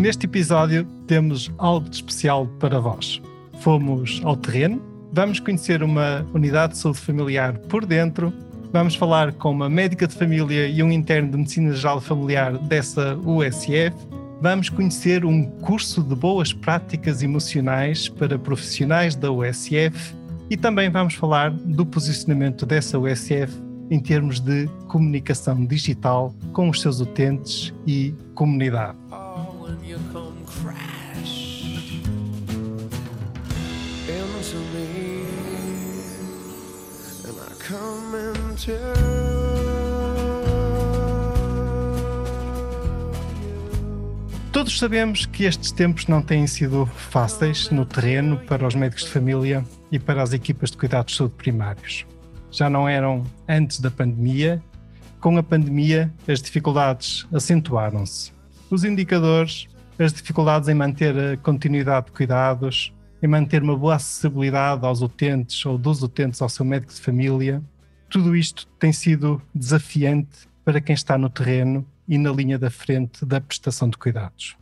Neste episódio temos algo de especial para vós. Fomos ao terreno, vamos conhecer uma unidade de saúde familiar por dentro, vamos falar com uma médica de família e um interno de medicina geral familiar dessa USF, vamos conhecer um curso de boas práticas emocionais para profissionais da USF e também vamos falar do posicionamento dessa USF em termos de comunicação digital com os seus utentes e comunidade. Todos sabemos que estes tempos não têm sido fáceis no terreno para os médicos de família e para as equipas de cuidados de saúde primários. Já não eram antes da pandemia, com a pandemia as dificuldades acentuaram-se. Os indicadores, as dificuldades em manter a continuidade de cuidados, em manter uma boa acessibilidade aos utentes ou dos utentes ao seu médico de família, tudo isto tem sido desafiante para quem está no terreno e na linha da frente da prestação de cuidados.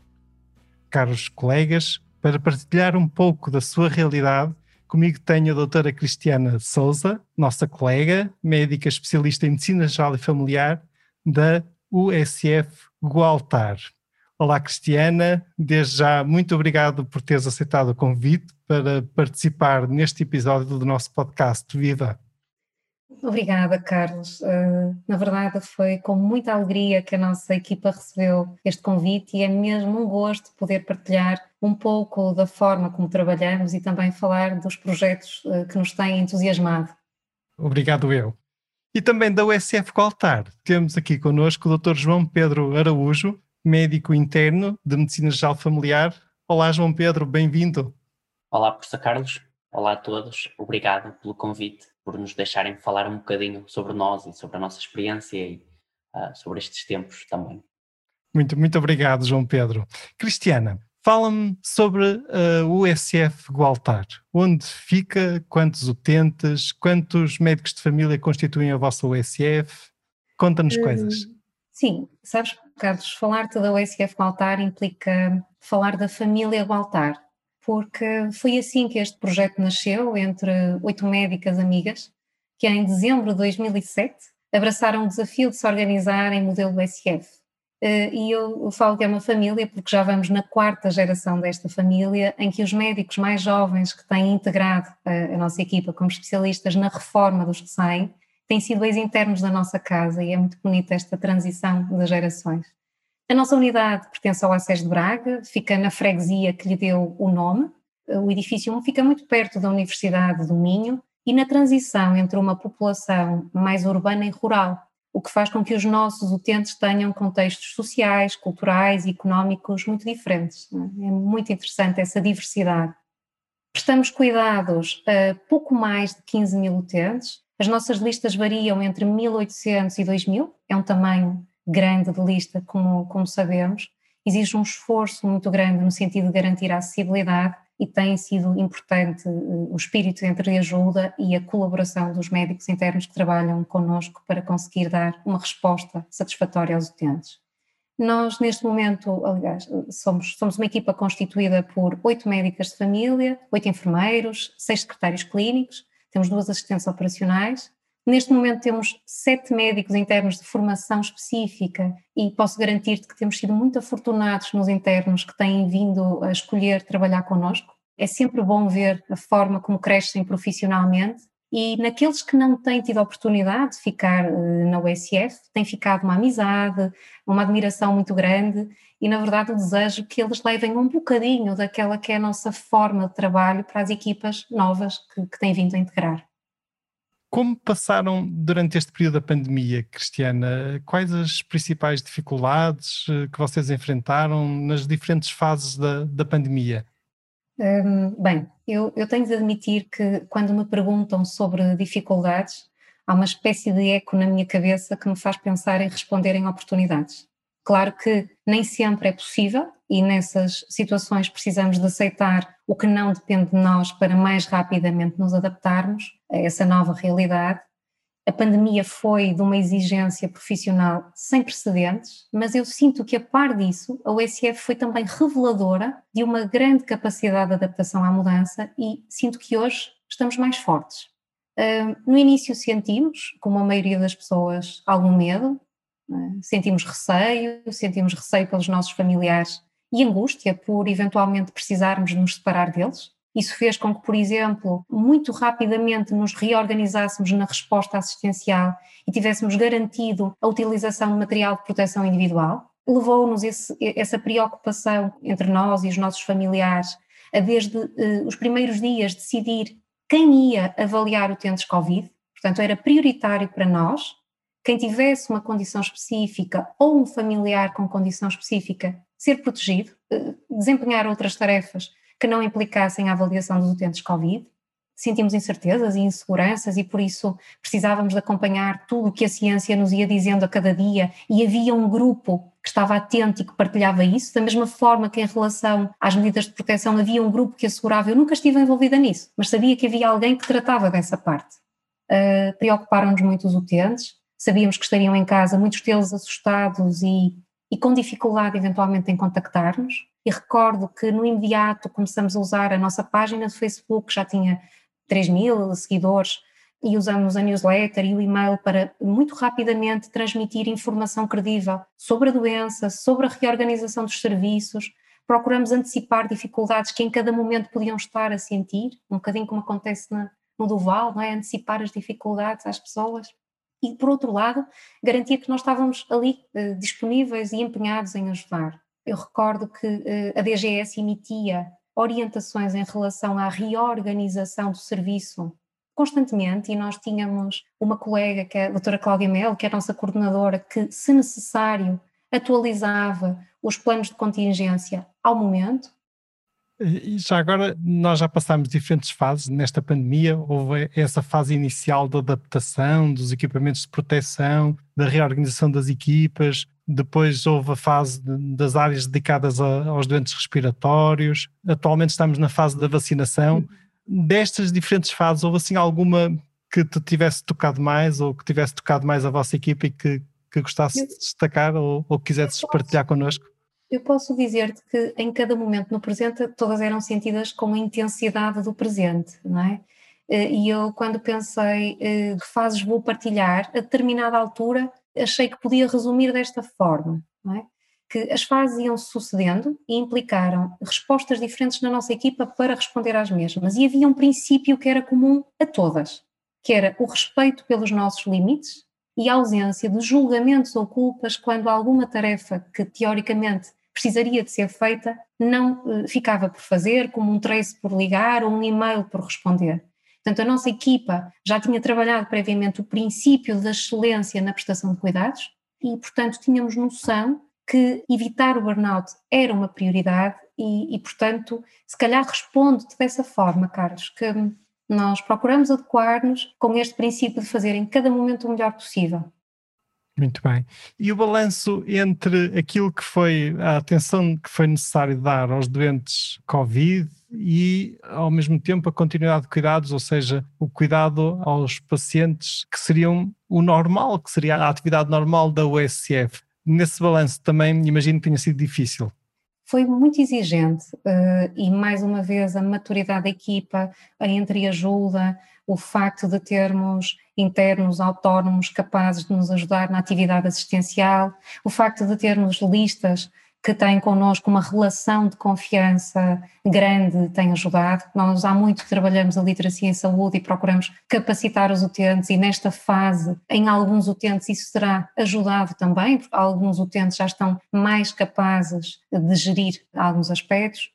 Caros colegas, para partilhar um pouco da sua realidade, comigo tenho a doutora Cristiana Souza, nossa colega, médica especialista em medicina geral e familiar da USF Gualtar. Olá Cristiana, desde já muito obrigado por teres aceitado o convite para participar neste episódio do nosso podcast Viva! Obrigada, Carlos. Uh, na verdade, foi com muita alegria que a nossa equipa recebeu este convite e é mesmo um gosto poder partilhar um pouco da forma como trabalhamos e também falar dos projetos uh, que nos têm entusiasmado. Obrigado, eu. E também da USF Qualtar, temos aqui connosco o Dr. João Pedro Araújo, médico interno de Medicina Geral Familiar. Olá, João Pedro, bem-vindo. Olá, professor Carlos. Olá a todos. Obrigado pelo convite por nos deixarem falar um bocadinho sobre nós e sobre a nossa experiência e uh, sobre estes tempos também. Muito, muito obrigado, João Pedro. Cristiana, fala-me sobre a uh, USF Gualtar. Onde fica? Quantos utentes? Quantos médicos de família constituem a vossa USF? Conta-nos hum, coisas. Sim, sabes, Carlos, falar-te da USF Gualtar implica falar da família Gualtar porque foi assim que este projeto nasceu entre oito médicas amigas que em dezembro de 2007 abraçaram o desafio de se organizar em modelo SF. Eh, e eu falo que é uma família porque já vamos na quarta geração desta família, em que os médicos mais jovens que têm integrado a, nossa equipa como especialistas na reforma dos que saem, têm sido ex-internos da nossa casa e é muito bonita esta transição de gerações. A nossa unidade pertence ao ACES de Braga, fica na freguesia que lhe deu o nome. O edifício 1 fica muito perto da Universidade do Minho e na transição entre uma população mais urbana e rural, o que faz com que os nossos utentes tenham contextos sociais, culturais e económicos muito diferentes. É muito interessante essa diversidade. Prestamos cuidados a pouco mais de 15 mil utentes. As nossas listas variam entre 1.800 e 2.000, é um tamanho grande de lista, como, como sabemos, exige um esforço muito grande no sentido de garantir a acessibilidade e tem sido importante eh, o espírito entre ajuda e a colaboração dos médicos internos que trabalham connosco para conseguir dar uma resposta satisfatória aos utentes. Nós, neste momento, aliás, somos, somos uma equipa constituída por oito médicas de família, oito enfermeiros, seis secretários clínicos, temos duas assistentes operacionais, Neste momento temos sete médicos internos de formação específica e posso garantir-te que temos sido muito afortunados nos internos que têm vindo a escolher trabalhar connosco. É sempre bom ver a forma como crescem profissionalmente e naqueles que não têm tido a oportunidade de ficar eh, na USF, tem ficado uma amizade, uma admiração muito grande e, na verdade, o desejo que eles levem um bocadinho daquela que é a nossa forma de trabalho para as equipas novas que, que têm vindo a integrar. Como passaram durante este período da pandemia, Cristiana? Quais as principais dificuldades eh, que vocês enfrentaram nas diferentes fases da, da pandemia? Um, bem, eu, eu, tenho de admitir que quando me perguntam sobre dificuldades, há uma espécie de eco na minha cabeça que me faz pensar em responder em oportunidades. Claro que nem sempre é possível e nessas situações precisamos de aceitar o que não depende de nós para mais rapidamente nos adaptarmos a essa nova realidade. A pandemia foi de uma exigência profissional sem precedentes, mas eu sinto que, a par disso, a USF foi também reveladora de uma grande capacidade de adaptação à mudança e sinto que hoje estamos mais fortes. no início sentimos, como a maioria das pessoas, algum medo, é? Sentimos receio, sentimos receio pelos nossos familiares e angústia por eventualmente precisarmos nos separar deles. Isso fez com que, por exemplo, muito rapidamente nos reorganizássemos na resposta assistencial e tivéssemos garantido a utilização de material de proteção individual. Levou-nos essa preocupação entre nós e os nossos familiares a, desde uh, os primeiros dias, decidir quem ia avaliar utentes Covid. Portanto, era prioritário para nós quem tivesse uma condição específica ou um familiar com condição específica ser protegido, eh, desempenhar outras tarefas que não implicassem a avaliação dos utentes Covid. Sentimos incertezas e inseguranças e por isso precisávamos de acompanhar tudo o que a ciência nos ia dizendo a cada dia e havia um grupo que estava atento e que partilhava isso, da mesma forma que em relação às medidas de proteção havia um grupo que assegurava, eu nunca estive envolvida nisso, mas sabia que havia alguém que tratava dessa parte. Uh, Preocuparam-nos muito os utentes, sabíamos que estariam em casa, muitos deles assustados e, e com dificuldade eventualmente em contactar-nos. E recordo que no imediato começamos a usar a nossa página do Facebook, já tinha 3 mil seguidores, e usamos a newsletter e o e-mail para muito rapidamente transmitir informação credível sobre a doença, sobre a reorganização dos serviços. Procuramos antecipar dificuldades que em cada momento podiam estar a sentir, um bocadinho como acontece na, no Duval, não é? Antecipar as dificuldades às pessoas e, por outro lado, garantia que nós estávamos ali eh, disponíveis e empenhados em ajudar. Eu recordo que eh, a DGS emitia orientações em relação à reorganização do serviço constantemente e nós tínhamos uma colega, que é a doutora Cláudia Melo, que é a nossa coordenadora, que, se necessário, atualizava os planos de contingência ao momento e já agora, nós já passámos diferentes fases nesta pandemia. Houve essa fase inicial da adaptação dos equipamentos de proteção, da reorganização das equipas. Depois houve a fase das áreas dedicadas a, aos doentes respiratórios. Atualmente estamos na fase da vacinação. Destas diferentes fases, houve assim alguma que te tivesse tocado mais ou que tivesse tocado mais a vossa equipa e que, que gostasses de destacar ou, ou quisesses partilhar connosco? Eu posso dizer-te que em cada momento no presente todas eram sentidas com a intensidade do presente, não é? Eh, e eu, quando pensei eh, que fases vou partilhar, a determinada altura achei que podia resumir desta forma, não é? Que as fases iam sucedendo e implicaram respostas diferentes na nossa equipa para responder às mesmas. E havia um princípio que era comum a todas, que era o respeito pelos nossos limites e a ausência de julgamentos ou culpas quando alguma tarefa que teoricamente precisaria de ser feita não uh, ficava por fazer, como um trace por ligar ou um e-mail por responder. Portanto, a nossa equipa já tinha trabalhado previamente o princípio da excelência na prestação de cuidados e, portanto, tínhamos noção que evitar o burnout era uma prioridade e, e portanto, se calhar respondo-te dessa forma, Carlos, que nós procuramos adequar-nos com este princípio de fazer em cada momento o melhor possível. Muito bem. E o balanço entre aquilo que foi a atenção que foi necessário dar aos doentes Covid e, ao mesmo tempo, a continuidade de cuidados, ou seja, o cuidado aos pacientes que seriam o normal, que seria a atividade normal da USF. Nesse balanço também imagino que tenha sido difícil. Foi muito exigente uh, e, mais uma vez, a maturidade da equipa, a entreajuda, o facto de termos internos autónomos capazes de nos ajudar na atividade assistencial, o facto de termos listas que têm connosco uma relação de confiança grande tem ajudado. Nós há muito trabalhamos a literacia em saúde e procuramos capacitar os utentes e nesta fase, em alguns utentes isso será ajudado também, porque alguns utentes já estão mais capazes de gerir alguns aspectos.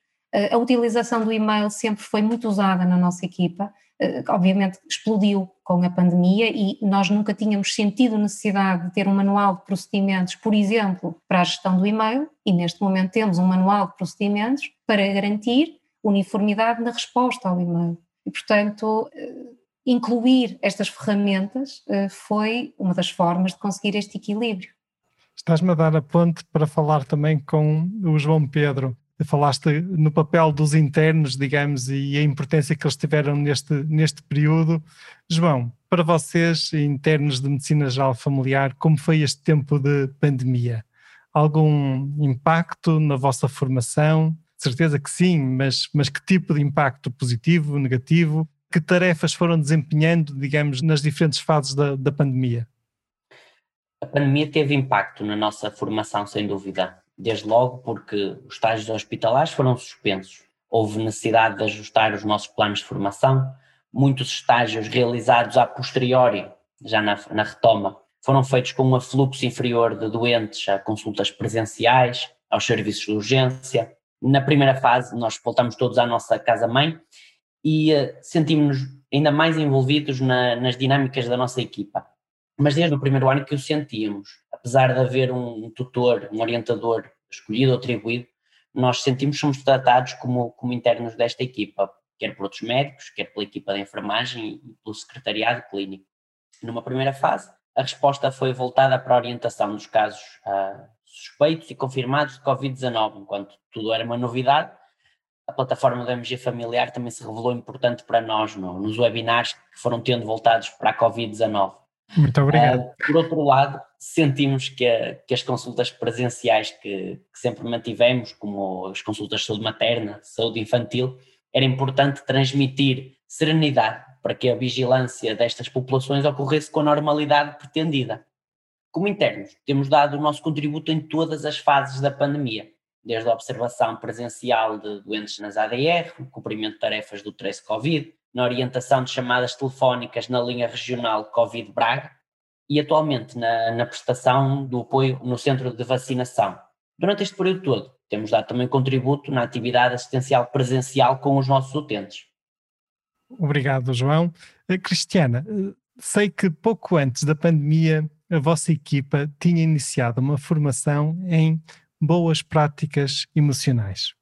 A utilização do e-mail sempre foi muito usada na nossa equipa, eh, obviamente explodiu com a pandemia e nós nunca tínhamos sentido necessidade de ter um manual de procedimentos, por exemplo, para a gestão do e-mail, e neste momento temos um manual de procedimentos para garantir uniformidade na resposta ao e-mail. E, portanto, eh, incluir estas ferramentas eh, foi uma das formas de conseguir este equilíbrio. Estás-me a dar a ponte para falar também com o João Pedro. Falaste no papel dos internos, digamos, e a importância que eles tiveram neste, neste período. João, para vocês, internos de Medicina Geral Familiar, como foi este tempo de pandemia? Algum impacto na vossa formação? certeza que sim, mas, mas que tipo de impacto positivo, negativo? Que tarefas foram desempenhando, digamos, nas diferentes fases da, da pandemia? A pandemia teve impacto na nossa formação, sem dúvida. Desde logo porque os estágios hospitalares foram suspensos. Houve necessidade de ajustar os nossos planos de formação. Muitos estágios realizados a posteriori, já na, na retoma, foram feitos com um afluxo inferior de doentes a consultas presenciais, aos serviços de urgência, na primeira fase, nós voltamos todos à nossa casa-mãe e uh, sentimos-nos ainda mais envolvidos na, nas dinâmicas da nossa equipa. Mas desde o primeiro ano que o sentíamos, apesar de haver um, tutor, um orientador escolhido ou atribuído, nós sentimos que somos tratados como, como internos desta equipa, quer por outros médicos, quer pela equipa de enfermagem e pelo secretariado clínico. Numa primeira fase, a resposta foi voltada para a orientação dos casos uh, suspeitos e confirmados de Covid-19, enquanto tudo era uma novidade. A plataforma do MG Familiar também se revelou importante para nós no, nos webinars que foram tendo voltados para a Covid-19. Muito obrigado. Uh, por outro lado, sentimos que, que as consultas presenciais que, que, sempre mantivemos, como as consultas de saúde materna, saúde infantil, era importante transmitir serenidade para que a vigilância destas populações ocorresse com a normalidade pretendida. Como internos, temos dado o nosso contributo em todas as fases da pandemia, desde a observação presencial de doentes nas ADR, cumprimento de tarefas do Trace Covid, na orientação de chamadas telefónicas na linha regional Covid Braga e atualmente na, na prestação do apoio no centro de vacinação. Durante este período todo, temos dado também contributo na atividade assistencial presencial com os nossos utentes. Obrigado, João. Eh, Cristiana, eh, sei que pouco antes da pandemia a vossa equipa tinha iniciado uma formação em boas práticas emocionais.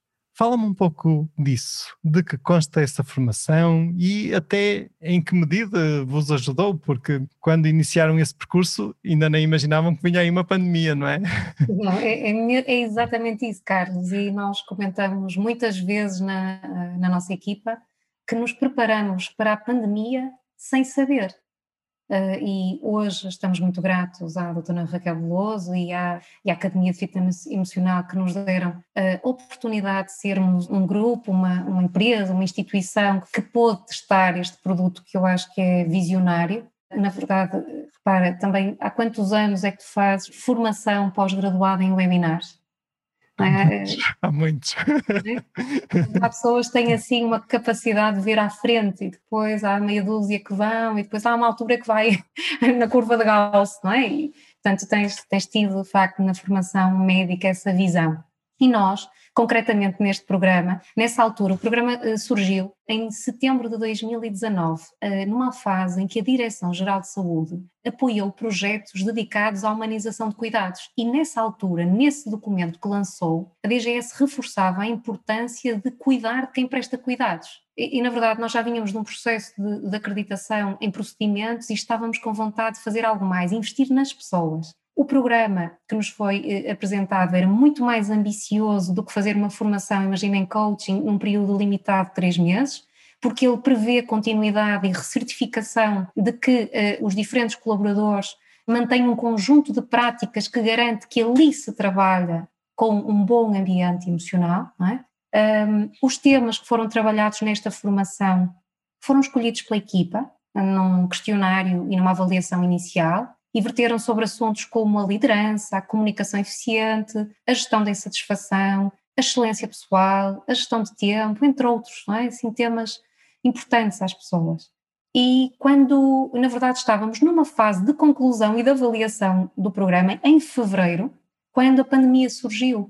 Fala-me um pouco disso, de que consta essa formação e até em que medida vos ajudou, porque quando iniciaram esse percurso ainda nem imaginavam que vinha aí uma pandemia, não é? Não, é, é, é exatamente isso, Carlos, e nós comentamos muitas vezes na, na nossa equipa que nos preparamos para a pandemia sem saber. Uh, e hoje estamos muito gratos à doutora Raquel Veloso e à, e à Academia de Fitness Emocional que nos deram a oportunidade de sermos um grupo, uma, uma empresa, uma instituição que pôde testar este produto que eu acho que é visionário. Na verdade, repara, também há quantos anos é que tu fazes formação pós-graduada em webinars? É? Há muitos. Há pessoas que têm assim uma capacidade de ver à frente e depois há meia dúzia que vão e depois há uma altura que vai na curva de Gauss, não é? E, portanto, tens, tens tido, de facto, na formação médica essa visão. E nós, concretamente neste programa, nessa altura, o programa uh, surgiu em setembro de 2019, uh, eh, numa fase em que a Direção-Geral de Saúde apoiou projetos dedicados à humanização de cuidados. E nessa altura, nesse documento que lançou, a DGS reforçava a importância de cuidar quem presta cuidados. E, e, na verdade, nós já vínhamos de um processo de, de acreditação em procedimentos e estávamos com vontade de fazer algo mais, investir nas pessoas. O programa que nos foi eh, apresentado era muito mais ambicioso do que fazer uma formação, imaginem, coaching num período limitado de três meses, porque ele prevê continuidade e recertificação de que eh, os diferentes colaboradores mantêm um conjunto de práticas que garante que ali se trabalha com um bom ambiente emocional. É? Um, os temas que foram trabalhados nesta formação foram escolhidos pela equipa, num questionário e numa avaliação inicial, e verteram sobre assuntos como a liderança, a comunicação eficiente, a gestão da insatisfação, a excelência pessoal, a gestão de tempo, entre outros, não é? Assim, temas importantes às pessoas. E quando, na verdade, estávamos numa fase de conclusão e de avaliação do programa, em fevereiro, quando a pandemia surgiu.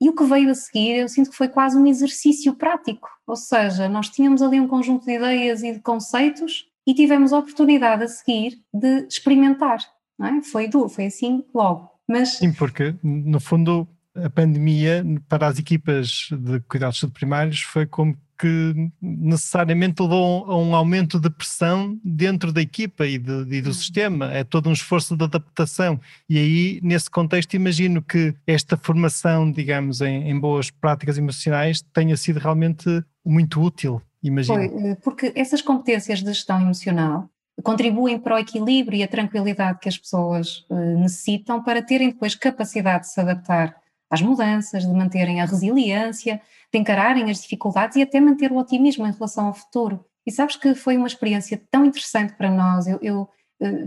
E o que veio a seguir, eu sinto que foi quase um exercício prático, ou seja, nós tínhamos ali um conjunto de ideias e de conceitos e tivemos a oportunidade a seguir de experimentar. É? Foi duro, foi assim logo. Mas... Sim, porque no fundo a pandemia para as equipas de cuidados primários foi como que necessariamente levou a um aumento de pressão dentro da equipa e, de, e, do uhum. sistema. É todo um esforço de adaptação. E aí, nesse contexto, imagino que esta formação, digamos, em, em boas práticas emocionais tenha sido realmente muito útil. Imagino. Foi, eh, porque essas competências de gestão emocional contribuem para o equilíbrio e a tranquilidade que as pessoas uh, necessitam para terem depois capacidade de se adaptar às mudanças, de manterem a resiliência, de encararem as dificuldades e até manter o otimismo em relação ao futuro. E sabes que foi uma experiência tão interessante para nós, eu, eu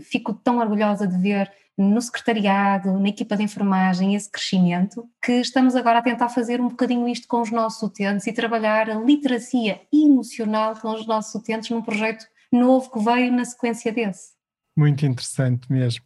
fico tão orgulhosa de ver no secretariado, na equipa de enfermagem, esse crescimento, que estamos agora a tentar fazer um bocadinho isto com os nossos utentes e trabalhar a literacia emocional com os nossos utentes num projeto novo que veio na sequência desse. Muito interessante mesmo.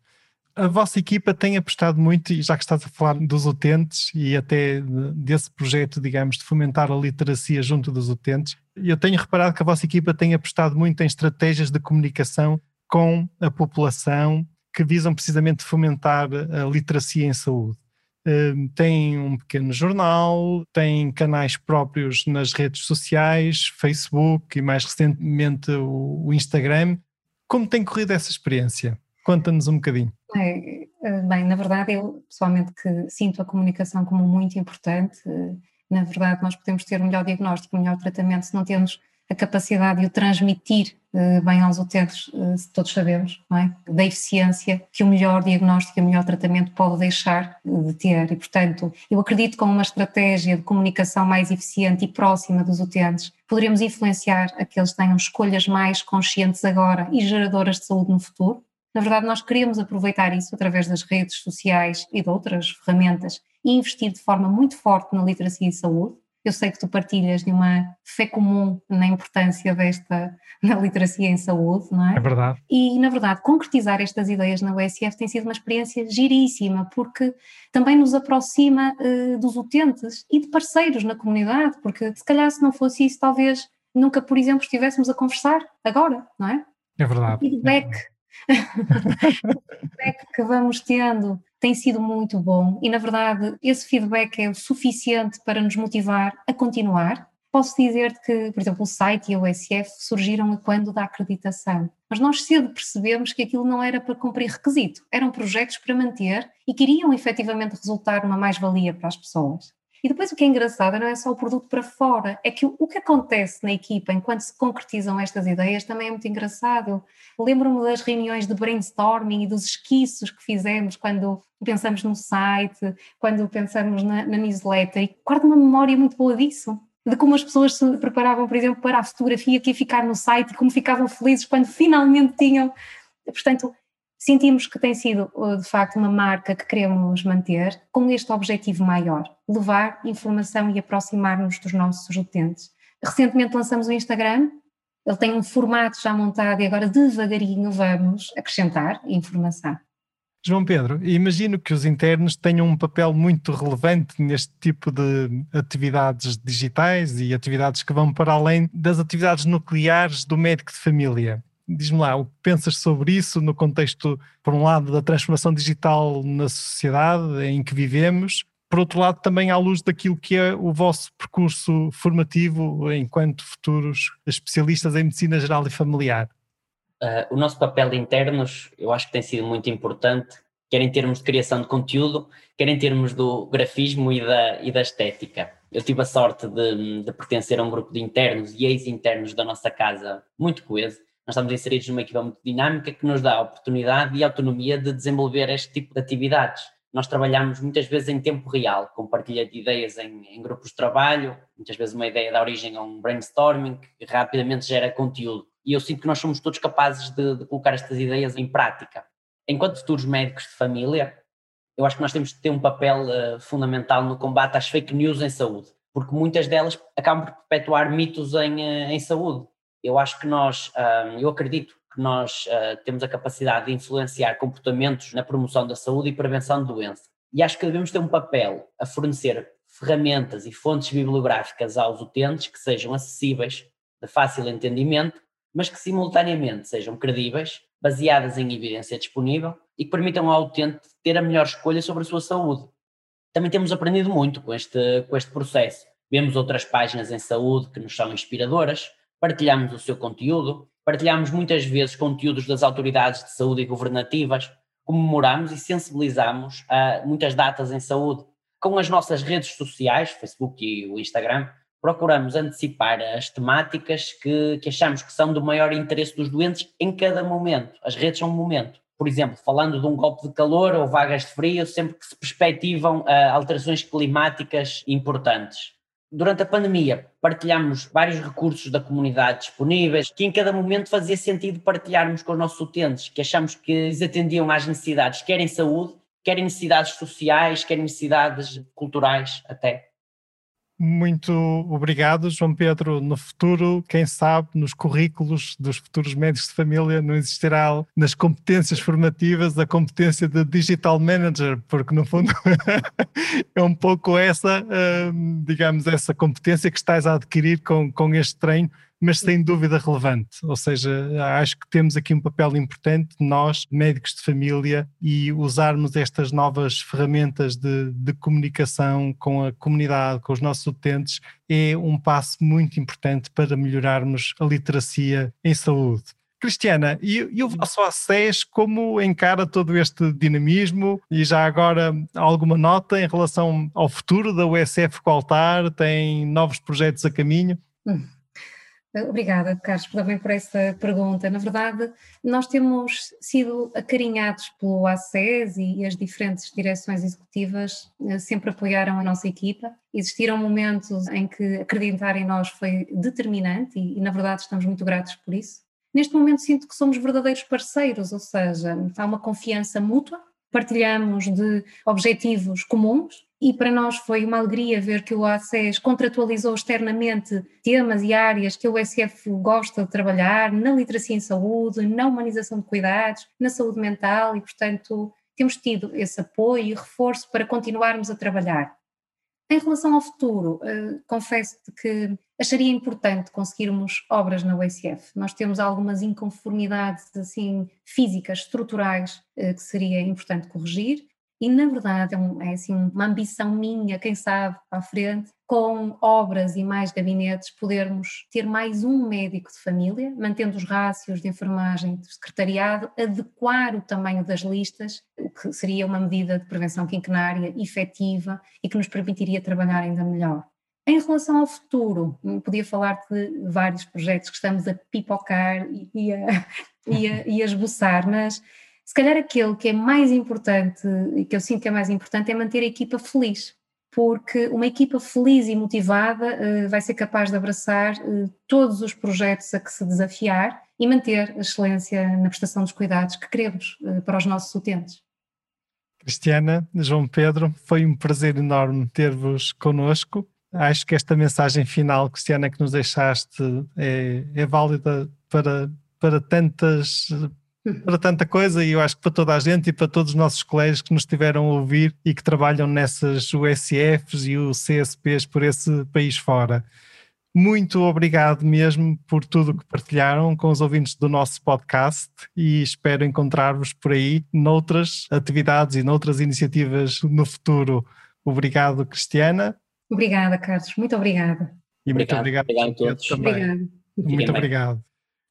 A vossa equipa tem apostado muito, e já que estás a falar dos utentes e até desse projeto, digamos, de fomentar a literacia junto dos utentes, eu tenho reparado que a vossa equipa tem apostado muito em estratégias de comunicação com a população que visam precisamente fomentar a literacia em saúde. Hum, tem um pequeno jornal, tem canais próprios nas redes sociais, Facebook e mais recentemente o Instagram. Como tem corrido essa experiência? Conta-nos um bocadinho. É, é, bem, na verdade, eu pessoalmente que sinto a comunicação como muito importante. Na verdade, nós podemos ter o melhor diagnóstico, o melhor tratamento se não temos a capacidade de o transmitir uh, bem aos utentes, uh, todos sabemos, é? da eficiência que o melhor diagnóstico e o melhor tratamento pode deixar de ter. E, portanto, eu acredito que com uma estratégia de comunicação mais eficiente e próxima dos utentes, poderemos influenciar a que eles tenham escolhas mais conscientes agora e geradoras de saúde no futuro. Na verdade, nós queremos aproveitar isso através das redes sociais e de outras ferramentas e investir de forma muito forte na literacia e saúde. Eu sei que tu partilhas de uma fé comum na importância desta na literacia em saúde, não é? É verdade. E, na verdade, concretizar estas ideias na USF tem sido uma experiência giríssima, porque também nos aproxima uh, dos utentes e de parceiros na comunidade, porque se calhar se não fosse isso, talvez nunca, por exemplo, estivéssemos a conversar agora, não é? É verdade. O feedback é o feedback que vamos tendo tem sido muito bom e, na verdade, esse feedback é o suficiente para nos motivar a continuar. Posso dizer que, por exemplo, o site e a USF surgiram quando da acreditação, mas nós cedo percebemos que aquilo não era para cumprir requisito, eram projetos para manter e que iriam efetivamente resultar numa mais-valia para as pessoas. E depois o que é engraçado não é só o produto para fora, é que o, o que acontece na equipa enquanto se concretizam estas ideias também é muito engraçado. Lembro-me das reuniões de brainstorming e dos esquiços que fizemos quando pensamos no site, quando pensamos na, na newsletter, e guardo uma memória muito boa disso de como as pessoas se preparavam, por exemplo, para a fotografia que ia ficar no site e como ficavam felizes quando finalmente tinham. Portanto, sentimos que tem sido uh, de facto uma marca que queremos manter com este objetivo maior, levar informação e aproximar-nos dos nossos utentes. Recentemente lançamos o Instagram, ele tem um formato já montado e agora devagarinho vamos acrescentar informação. João Pedro, imagino que os internos tenham um papel muito relevante neste tipo de atividades digitais e atividades que vão para além das atividades nucleares do médico de família. Diz-me lá, o que pensas sobre isso no contexto, por um lado, da transformação digital na sociedade em que vivemos, por outro lado, também à luz daquilo que é o vosso percurso formativo enquanto futuros especialistas em medicina geral e familiar? Uh, o nosso papel internos, eu acho que tem sido muito importante, quer em termos de criação de conteúdo, quer em termos do grafismo e da, e da estética. Eu tive a sorte de, de pertencer a um grupo de internos e ex-internos da nossa casa muito coeso, nós estamos inseridos numa equipa muito dinâmica que nos dá a oportunidade e autonomia de desenvolver este tipo de atividades. Nós trabalhamos muitas vezes em tempo real, com partilha de ideias em, em grupos de trabalho, muitas vezes uma ideia dá origem a um brainstorming que rapidamente gera conteúdo. E eu sinto que nós somos todos capazes de, de colocar estas ideias em prática. Enquanto futuros médicos de família, eu acho que nós temos que ter um papel uh, fundamental no combate às fake news em saúde, porque muitas delas acabam por perpetuar mitos em, uh, em saúde eu acho que nós, eu acredito que nós ah, temos a capacidade de influenciar comportamentos na promoção da saúde e prevenção de doença. E acho que devemos ter um papel a fornecer ferramentas e fontes bibliográficas aos utentes que sejam acessíveis, de fácil entendimento, mas que simultaneamente sejam credíveis, baseadas em evidência disponível e que permitam ao utente ter a melhor escolha sobre a sua saúde. Também temos aprendido muito com este, com este processo. Vemos outras páginas em saúde que nos são inspiradoras, partilhamos o seu conteúdo, partilhamos muitas vezes conteúdos das autoridades de saúde e governativas, comemoramos e sensibilizamos a muitas datas em saúde. Com as nossas redes sociais, Facebook e o Instagram, procuramos antecipar as temáticas que, que achamos que são do maior interesse dos doentes em cada momento. As redes são um momento. Por exemplo, falando de um golpe de calor ou vagas de frio, sempre que se perspectivam uh, alterações climáticas importantes. Durante a pandemia, partilhamos vários recursos da comunidade disponíveis, que em cada momento fazia sentido partilharmos com os nossos utentes, que achamos que eles atendiam às necessidades, quer em saúde, quer em necessidades sociais, quer em necessidades culturais até. Muito obrigado, João Pedro. No futuro, quem sabe, nos currículos dos futuros médicos de família não existirá nas competências formativas a competência de digital manager, porque no fundo é um pouco essa, hum, digamos, essa competência que estás a adquirir com, com este treino mas sem dúvida relevante. Ou seja, acho que temos aqui um papel importante, nós, médicos de família, e usarmos estas novas ferramentas de, de comunicação com a comunidade, com os nossos utentes, é um passo muito importante para melhorarmos a literacia em saúde. Cristiana, e, e o vosso ACES como encara todo este dinamismo e já agora alguma nota em relação ao futuro da USF Qualtar? Tem novos projetos a caminho? Hum. Obrigada, Carlos, também por essa pergunta. Na verdade, nós temos sido acarinhados pelo ACES e as diferentes direções executivas eh, sempre apoiaram a nossa equipa. Existiram momentos em que acreditar em nós foi determinante e, e na verdade, estamos muito gratos por isso. Neste momento sinto que somos verdadeiros parceiros, ou seja, há uma confiança mútua, partilhamos de objetivos comuns e para nós foi uma alegria ver que o ACES contratualizou externamente temas e áreas que o SF gosta de trabalhar, na literacia em saúde, na humanização de cuidados, na saúde mental e, portanto, temos tido esse apoio e reforço para continuarmos a trabalhar. Em relação ao futuro, uh, confesso-te que acharia importante conseguirmos obras na USF. Nós temos algumas inconformidades assim físicas, estruturais, uh, que seria importante corrigir e, na verdade, é, um, é assim, uma ambição minha, quem sabe, para a frente, com obras e mais gabinetes, podermos ter mais um médico de família, mantendo os rácios de enfermagem de secretariado, adequar o tamanho das listas, o que seria uma medida de prevenção quinquenária efetiva e que nos permitiria trabalhar ainda melhor. Em relação ao futuro, podia falar de vários projetos que estamos a pipocar e a, e a, e a esboçar, mas se calhar aquele que é mais importante e que eu sinto que é mais importante é manter a equipa feliz, porque uma equipa feliz e motivada uh, vai ser capaz de abraçar uh, todos os projetos a que se desafiar e manter a excelência na prestação dos cuidados que queremos uh, para os nossos utentes. Cristiana, João Pedro, foi um prazer enorme ter-vos connosco. Acho que esta mensagem final, Cristiana, que nos deixaste é, é válida para, para tantas para tanta coisa e eu acho que para toda a gente e para todos os nossos colegas que nos estiveram a ouvir e que trabalham nessas USFs e os CSPs por esse país fora. Muito obrigado mesmo por tudo que partilharam com os ouvintes do nosso podcast e espero encontrar-vos por aí noutras atividades e noutras iniciativas no futuro. Obrigado, Cristiana. Obrigada, Carlos. Muito obrigada. E muito obrigado, obrigado a todos. Também. Obrigado. Muito obrigado.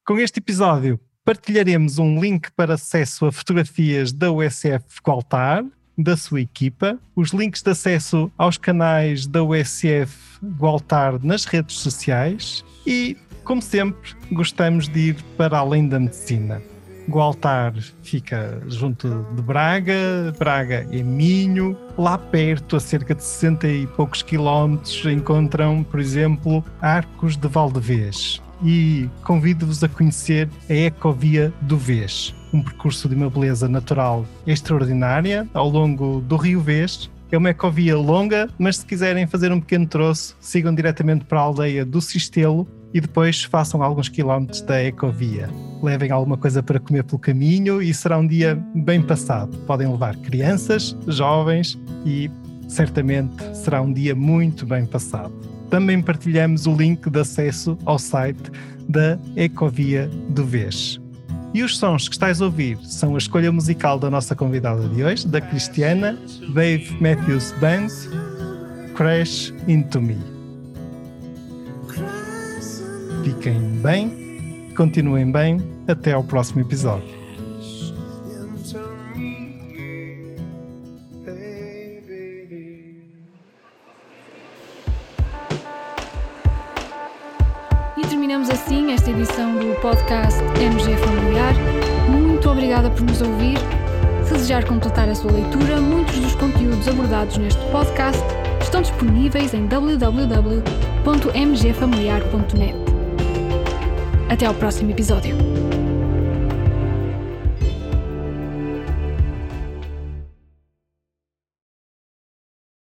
Com este episódio Partilharemos um link para acesso a fotografias da USF Gualtar, da sua equipa, os links de acesso aos canais da USF Gualtar nas redes sociais e, como sempre, gostamos de ir para além da medicina. Gualtar fica junto de Braga, Braga é Minho, lá perto, a cerca de 60 e poucos quilómetros, encontram, por exemplo, Arcos de Valdevez e convido-vos a conhecer a Ecovia do Vês, um percurso de uma beleza natural extraordinária ao longo do Rio Vês. É uma ecovia longa, mas se quiserem fazer um pequeno troço, sigam diretamente para a aldeia do Sistelo e depois façam alguns quilómetros da ecovia. Levem alguma coisa para comer pelo caminho e será um dia bem passado. Podem levar crianças, jovens e certamente será um dia muito bem passado. Também partilhamos o link de acesso ao site da Ecovia do Vês. E os sons que estás a ouvir são a escolha musical da nossa convidada de hoje, da Cristiana Dave Matthews Band, Crash Into Me. Fiquem bem, continuem bem, até ao próximo episódio. Sua leitura, muitos dos conteúdos abordados neste podcast estão disponíveis em www.mgfamiliar.net. Até ao próximo episódio.